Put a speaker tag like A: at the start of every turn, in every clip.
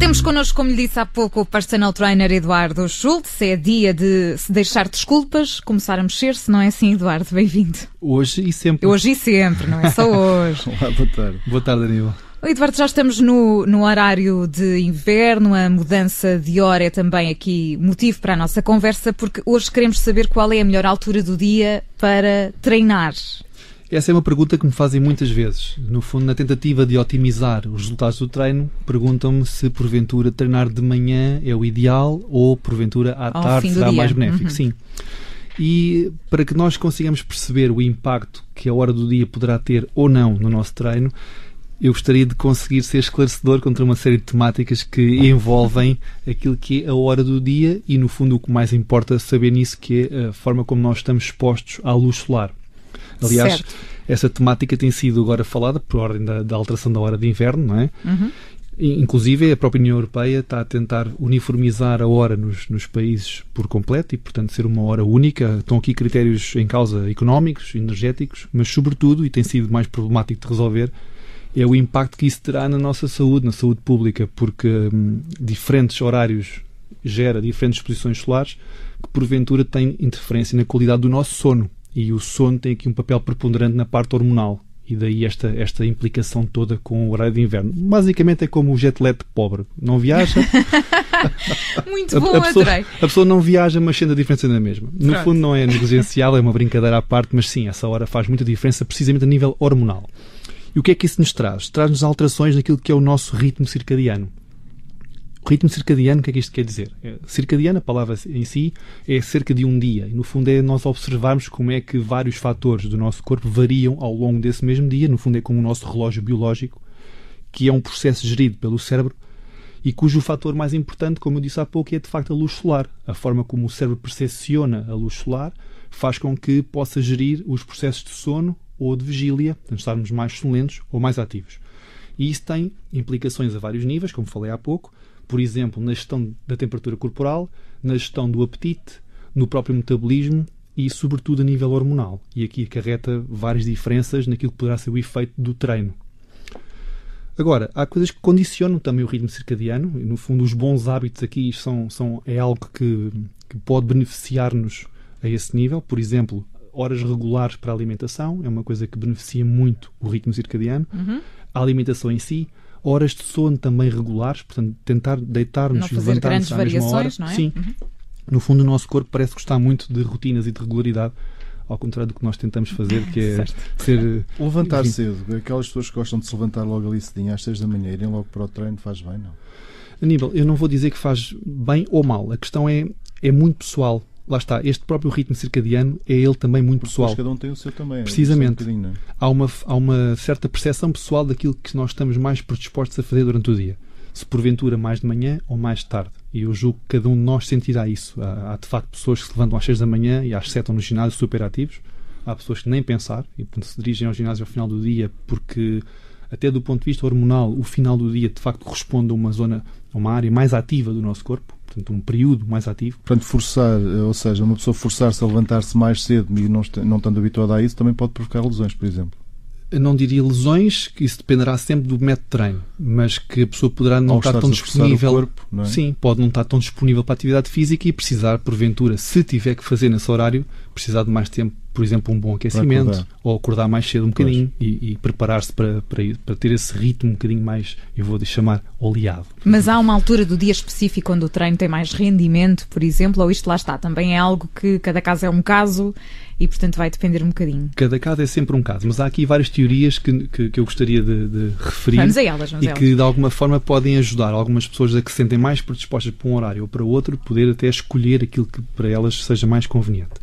A: Temos connosco, como lhe disse há pouco, o personal trainer Eduardo Schultz. É dia de se deixar desculpas, começar a mexer-se, não é assim, Eduardo? Bem-vindo.
B: Hoje e sempre.
A: Hoje e sempre, não é só hoje.
C: Olá, boa tarde.
B: Boa tarde, Aníbal.
A: Eduardo, já estamos no, no horário de inverno, a mudança de hora é também aqui motivo para a nossa conversa, porque hoje queremos saber qual é a melhor altura do dia para treinar.
B: Essa é uma pergunta que me fazem muitas vezes. No fundo, na tentativa de otimizar os resultados do treino, perguntam-me se porventura treinar de manhã é o ideal ou porventura à
A: Ao
B: tarde será
A: dia.
B: mais benéfico.
A: Uhum.
B: Sim. E para que nós consigamos perceber o impacto que a hora do dia poderá ter ou não no nosso treino, eu gostaria de conseguir ser esclarecedor contra uma série de temáticas que envolvem aquilo que é a hora do dia e, no fundo, o que mais importa saber nisso, que é a forma como nós estamos expostos à luz solar. Aliás,
A: Certo.
B: essa temática tem sido agora falada por ordem da, da alteração da hora de inverno, não é?
A: Uhum.
B: Inclusive, a própria União Europeia está a tentar uniformizar a hora nos, nos países por completo e, portanto, ser uma hora única. Estão aqui critérios em causa económicos, energéticos, mas, sobretudo, e tem sido mais problemático de resolver, é o impacto que isso terá na nossa saúde, na saúde pública, porque hum, diferentes horários gera diferentes exposições solares que, porventura, têm interferência na qualidade do nosso sono. E o sono tem aqui um papel preponderante na parte hormonal. E daí esta, esta implicação toda com o horário de inverno. Basicamente é como o jet lag pobre. Não viaja,
A: Muito
B: a,
A: bom,
B: a pessoa,
A: adorei.
B: a pessoa não viaja, mas sendo a diferença na mesma. No
A: Pronto.
B: fundo não é negligencial, é uma brincadeira à parte, mas sim, essa hora faz muita diferença precisamente a nível hormonal. E o que é que isso nos traz? Traz-nos alterações naquilo que é o nosso ritmo circadiano. Ritmo circadiano, o que é que isto quer dizer? É, Circadiano, a palavra em si, é cerca de um dia. E, no fundo, é nós observarmos como é que vários fatores do nosso corpo variam ao longo desse mesmo dia. No fundo, é como o nosso relógio biológico, que é um processo gerido pelo cérebro e cujo fator mais importante, como eu disse há pouco, é de facto a luz solar. A forma como o cérebro percepciona a luz solar faz com que possa gerir os processos de sono ou de vigília, portanto, estarmos mais sonolentos ou mais ativos. E isso tem implicações a vários níveis, como falei há pouco, por exemplo, na gestão da temperatura corporal, na gestão do apetite, no próprio metabolismo e, sobretudo, a nível hormonal. E aqui acarreta várias diferenças naquilo que poderá ser o efeito do treino. Agora, há coisas que condicionam também o ritmo circadiano, e no fundo, os bons hábitos aqui são, são, é algo que, que pode beneficiar-nos a esse nível. Por exemplo, horas regulares para a alimentação é uma coisa que beneficia muito o ritmo circadiano.
A: Uhum.
B: A alimentação em si, horas de sono também regulares, portanto, tentar deitar-nos e levantar-nos à mesma hora.
A: variações, não é?
B: Sim,
A: Uhum.
B: no fundo, o nosso corpo parece gostar muito de rotinas e de regularidade, ao contrário do que nós tentamos fazer, que é
A: Certo.
B: ser.
C: Levantar
B: Enfim.
C: cedo, aquelas pessoas que gostam de se levantar logo ali cedinho às 6 da manhã, irem logo para o treino, faz bem, não?
B: Aníbal, eu não vou dizer que faz bem ou mal. A questão é, é muito pessoal. Lá está, este próprio ritmo circadiano é ele também muito
C: Porque
B: pessoal.
C: cada um tem o seu também. é
B: Precisamente.
C: um bocadinho, não é?
B: Há uma, há uma certa percepção pessoal daquilo que nós estamos mais predispostos a fazer durante o dia. Se porventura mais de manhã ou mais tarde. E eu julgo que cada um de nós sentirá isso. Há, há, de facto pessoas que se levantam às 6 da manhã e às 7 estão no ginásio super ativos. Há pessoas que nem pensar e se dirigem ao ginásio ao final do dia porque, até do ponto de vista hormonal, o final do dia de facto corresponde a uma zona, a uma área mais ativa do nosso corpo. Portanto, um período mais ativo.
C: Portanto, forçar, eh, ou seja, uma pessoa forçar-se a levantar-se mais cedo e não, não estando habituada a isso, também pode provocar lesões, por exemplo.
B: Eu não diria lesões, que isso dependerá sempre do método de treino, mas que a pessoa poderá não
C: Ao
B: estar tão disponível.
C: corpo, é?
B: Sim, pode não estar tão disponível para a atividade física e precisar, porventura, se tiver que fazer nesse horário, precisar de mais tempo, por exemplo, um bom aquecimento,
C: acordar.
B: ou acordar mais cedo um bocadinho e, e preparar-se para, para, para ter esse ritmo um bocadinho mais, eu vou chamar, oleado.
A: Mas há uma altura do dia específico onde o treino tem mais rendimento, por exemplo, ou isto lá está, também é algo que cada caso é um caso e, portanto, vai depender um bocadinho.
B: Cada caso é sempre um caso, mas há aqui várias teorias que, que, que eu gostaria de, de referir.
A: Vamos a elas, vamos
B: e
A: a elas.
B: que de alguma forma podem ajudar algumas pessoas a que se sentem mais predispostas para um horário ou para outro, poder até escolher aquilo que para elas seja mais conveniente.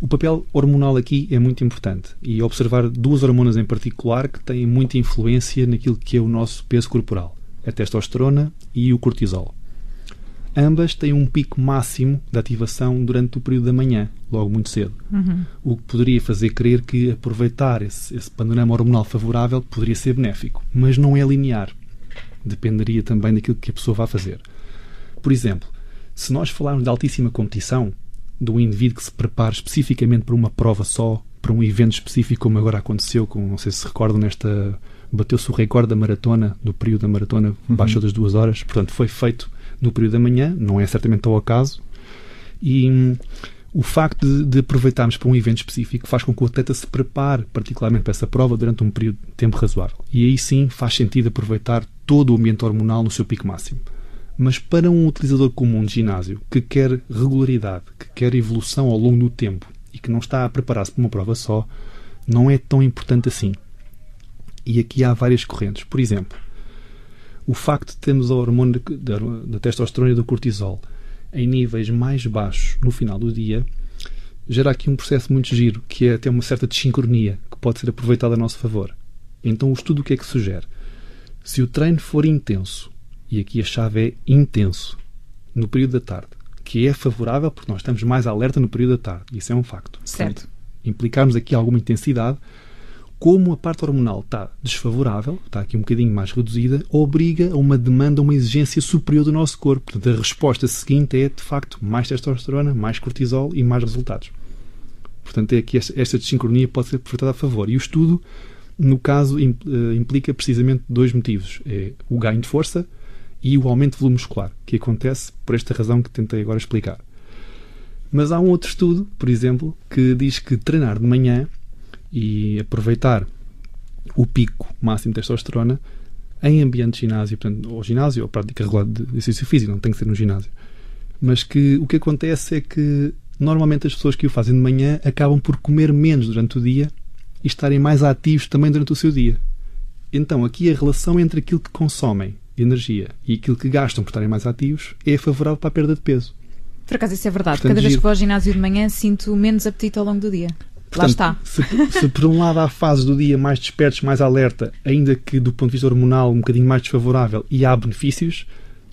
B: O papel hormonal aqui é muito importante e observar duas hormonas em particular que têm muita influência naquilo que é o nosso peso corporal: a testosterona e o cortisol. Ambas têm um pico máximo de ativação durante o período da manhã, logo muito cedo.
A: Uhum.
B: O que poderia fazer crer que aproveitar esse, esse panorama hormonal favorável poderia ser benéfico, mas não é linear. Dependeria também daquilo que a pessoa vai fazer. Por exemplo, se nós falarmos de altíssima competição, de um indivíduo que se prepara especificamente para uma prova só, para um evento específico, como agora aconteceu, com, não sei se se recordam, nesta. bateu-se o recorde da maratona, do período da maratona, baixou das duas horas, portanto foi feito no período da manhã, não é certamente ao acaso, e hum, o facto de, de aproveitarmos para um evento específico faz com que o atleta se prepare particularmente para essa prova durante um período de tempo razoável. E aí sim faz sentido aproveitar todo o ambiente hormonal no seu pico máximo. Mas para um utilizador comum de ginásio que quer regularidade, que quer evolução ao longo do tempo e que não está a preparar-se para uma prova só, não é tão importante assim. E aqui há várias correntes. Por exemplo, o facto de termos a hormona da, testosterona e do cortisol em níveis mais baixos no final do dia gera aqui um processo muito giro, que é ter uma certa desincronia que pode ser aproveitada a nosso favor. Então o estudo o que é que sugere? Se o treino for intenso, e aqui a chave é intenso, no período da tarde, que é favorável porque nós estamos mais alerta no período da tarde, isso é um facto.
A: Certo.
B: Portanto, implicarmos aqui alguma intensidade, como a parte hormonal está desfavorável, está aqui um bocadinho mais reduzida, obriga a uma demanda, uma exigência superior do nosso corpo. Portanto, a resposta seguinte é, de facto, mais testosterona, mais cortisol e mais resultados. Portanto, é que esta, esta desincronia pode ser aproveitada a favor. E o estudo, no caso, eh, implica precisamente dois motivos. É o ganho de força e o aumento de volume muscular, que acontece por esta razão que tentei agora explicar. Mas há um outro estudo, por exemplo, que diz que treinar de manhã e aproveitar o pico máximo de testosterona em ambiente de ginásio, portanto, ou ginásio ou prática regular de exercício físico, não tem que ser no ginásio. Mas que o que acontece é que normalmente as pessoas que o fazem de manhã acabam por comer menos durante o dia e estarem mais ativos também durante o seu dia. Então, aqui a relação entre aquilo que consomem energia e aquilo que gastam por estarem mais ativos é favorável para a perda de peso.
A: Por acaso isso é verdade.
B: Portanto,
A: Cada vez que vou ao ginásio de manhã sinto menos apetite ao longo do dia. Lá
B: Portanto,
A: está.
B: Se, se por um lado há fases do dia mais despertos, mais alerta, ainda que do ponto de vista hormonal um bocadinho mais desfavorável e há benefícios,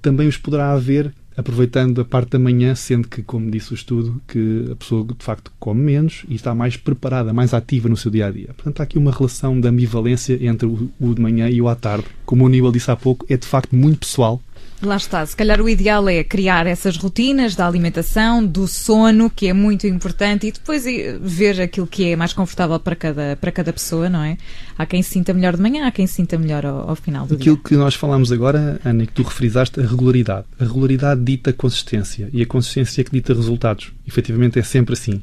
B: também os poderá haver aproveitando a parte da manhã, sendo que, como disse o estudo, que a pessoa de facto come menos e está mais preparada, mais ativa no seu dia a dia. Portanto, há aqui uma relação de ambivalência entre o, o de manhã e o à tarde. Como o Aníbal disse há pouco, é de facto muito pessoal.
A: Lá está. Se calhar o ideal é criar essas rotinas da alimentação, do sono, que é muito importante, e depois eh, ver aquilo que é mais confortável para cada, para cada pessoa, não é? Há quem se sinta melhor de manhã, há quem se sinta melhor ao, ao final do
B: Aquilo
A: dia.
B: que nós falamos agora, Ana, que tu referizaste, a regularidade. A regularidade dita consistência e a consistência é que dita resultados. Efetivamente é sempre assim.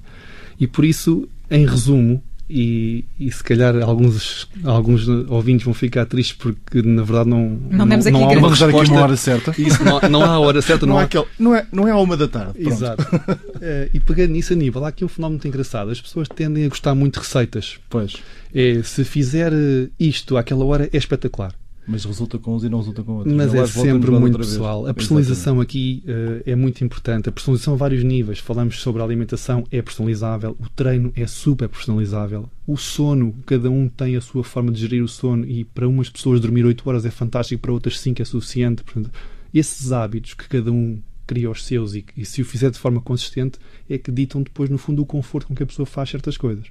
B: E por isso, em resumo, e, e se calhar alguns, alguns ouvintes vão ficar tristes porque na verdade não,
A: Não demos aqui
B: há
A: grande-
B: uma
C: dar aqui
B: resposta.
C: uma hora certa.
B: Isso, não, há- não há a hora certa, não,
C: Não,
B: há
C: é aquele, não, é, não é a uma da tarde. Pronto.
B: Exato. Eh, e pegando nisso, Aníbal, há aqui um fenómeno muito engraçado. As pessoas tendem a gostar muito de receitas.
C: Pois.
B: É, se fizer eh, isto àquela hora, é espetacular.
C: Mas resulta com uns e não resulta com outros.
B: Mas é sempre muito pessoal. A personalização aqui eh, é muito importante. A personalização a vários níveis. Falamos sobre a alimentação, é personalizável. O treino é super personalizável. O sono, cada um tem a sua forma de gerir o sono e para umas pessoas dormir 8 horas é fantástico, para outras 5 é suficiente. Portanto, esses hábitos que cada um cria os seus e, e se o fizer de forma consistente é que ditam depois, no fundo, o conforto com que a pessoa faz certas coisas.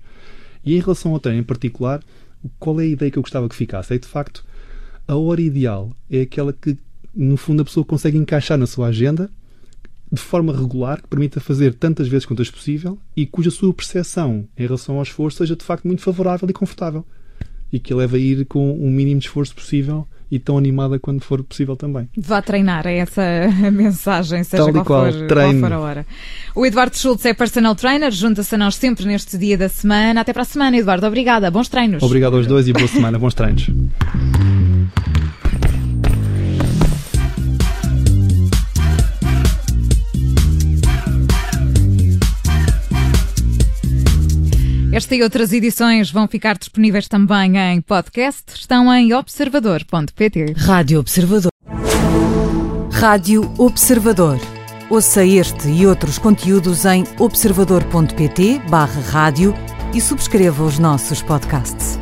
B: E em relação ao treino em particular, qual é a ideia que eu gostava que ficasse? É de facto a hora ideal é aquela que, no fundo, a pessoa consegue encaixar na sua agenda de forma regular, que permita fazer tantas vezes quanto é possível e cuja sua percepção em relação ao esforço seja de facto muito favorável e confortável. E que a leve a ir com o mínimo de esforço possível e tão animada quando for possível também.
A: Vá treinar, é essa a mensagem, seja
B: Tal e
A: qual,
B: qual,
A: for,
B: treine.
A: qual for a hora. O Eduardo Schultz é personal trainer, junta-se a nós sempre neste dia da semana. Até para a semana, Eduardo. Obrigada. Bons treinos.
B: Obrigado aos dois e boa semana, bons treinos.
A: Esta e outras edições vão ficar disponíveis também em podcast. Estão em observador.pt.
D: Rádio Observador. Rádio Observador. Ouça este e outros conteúdos em observador.pt/barra rádio e subscreva os nossos podcasts.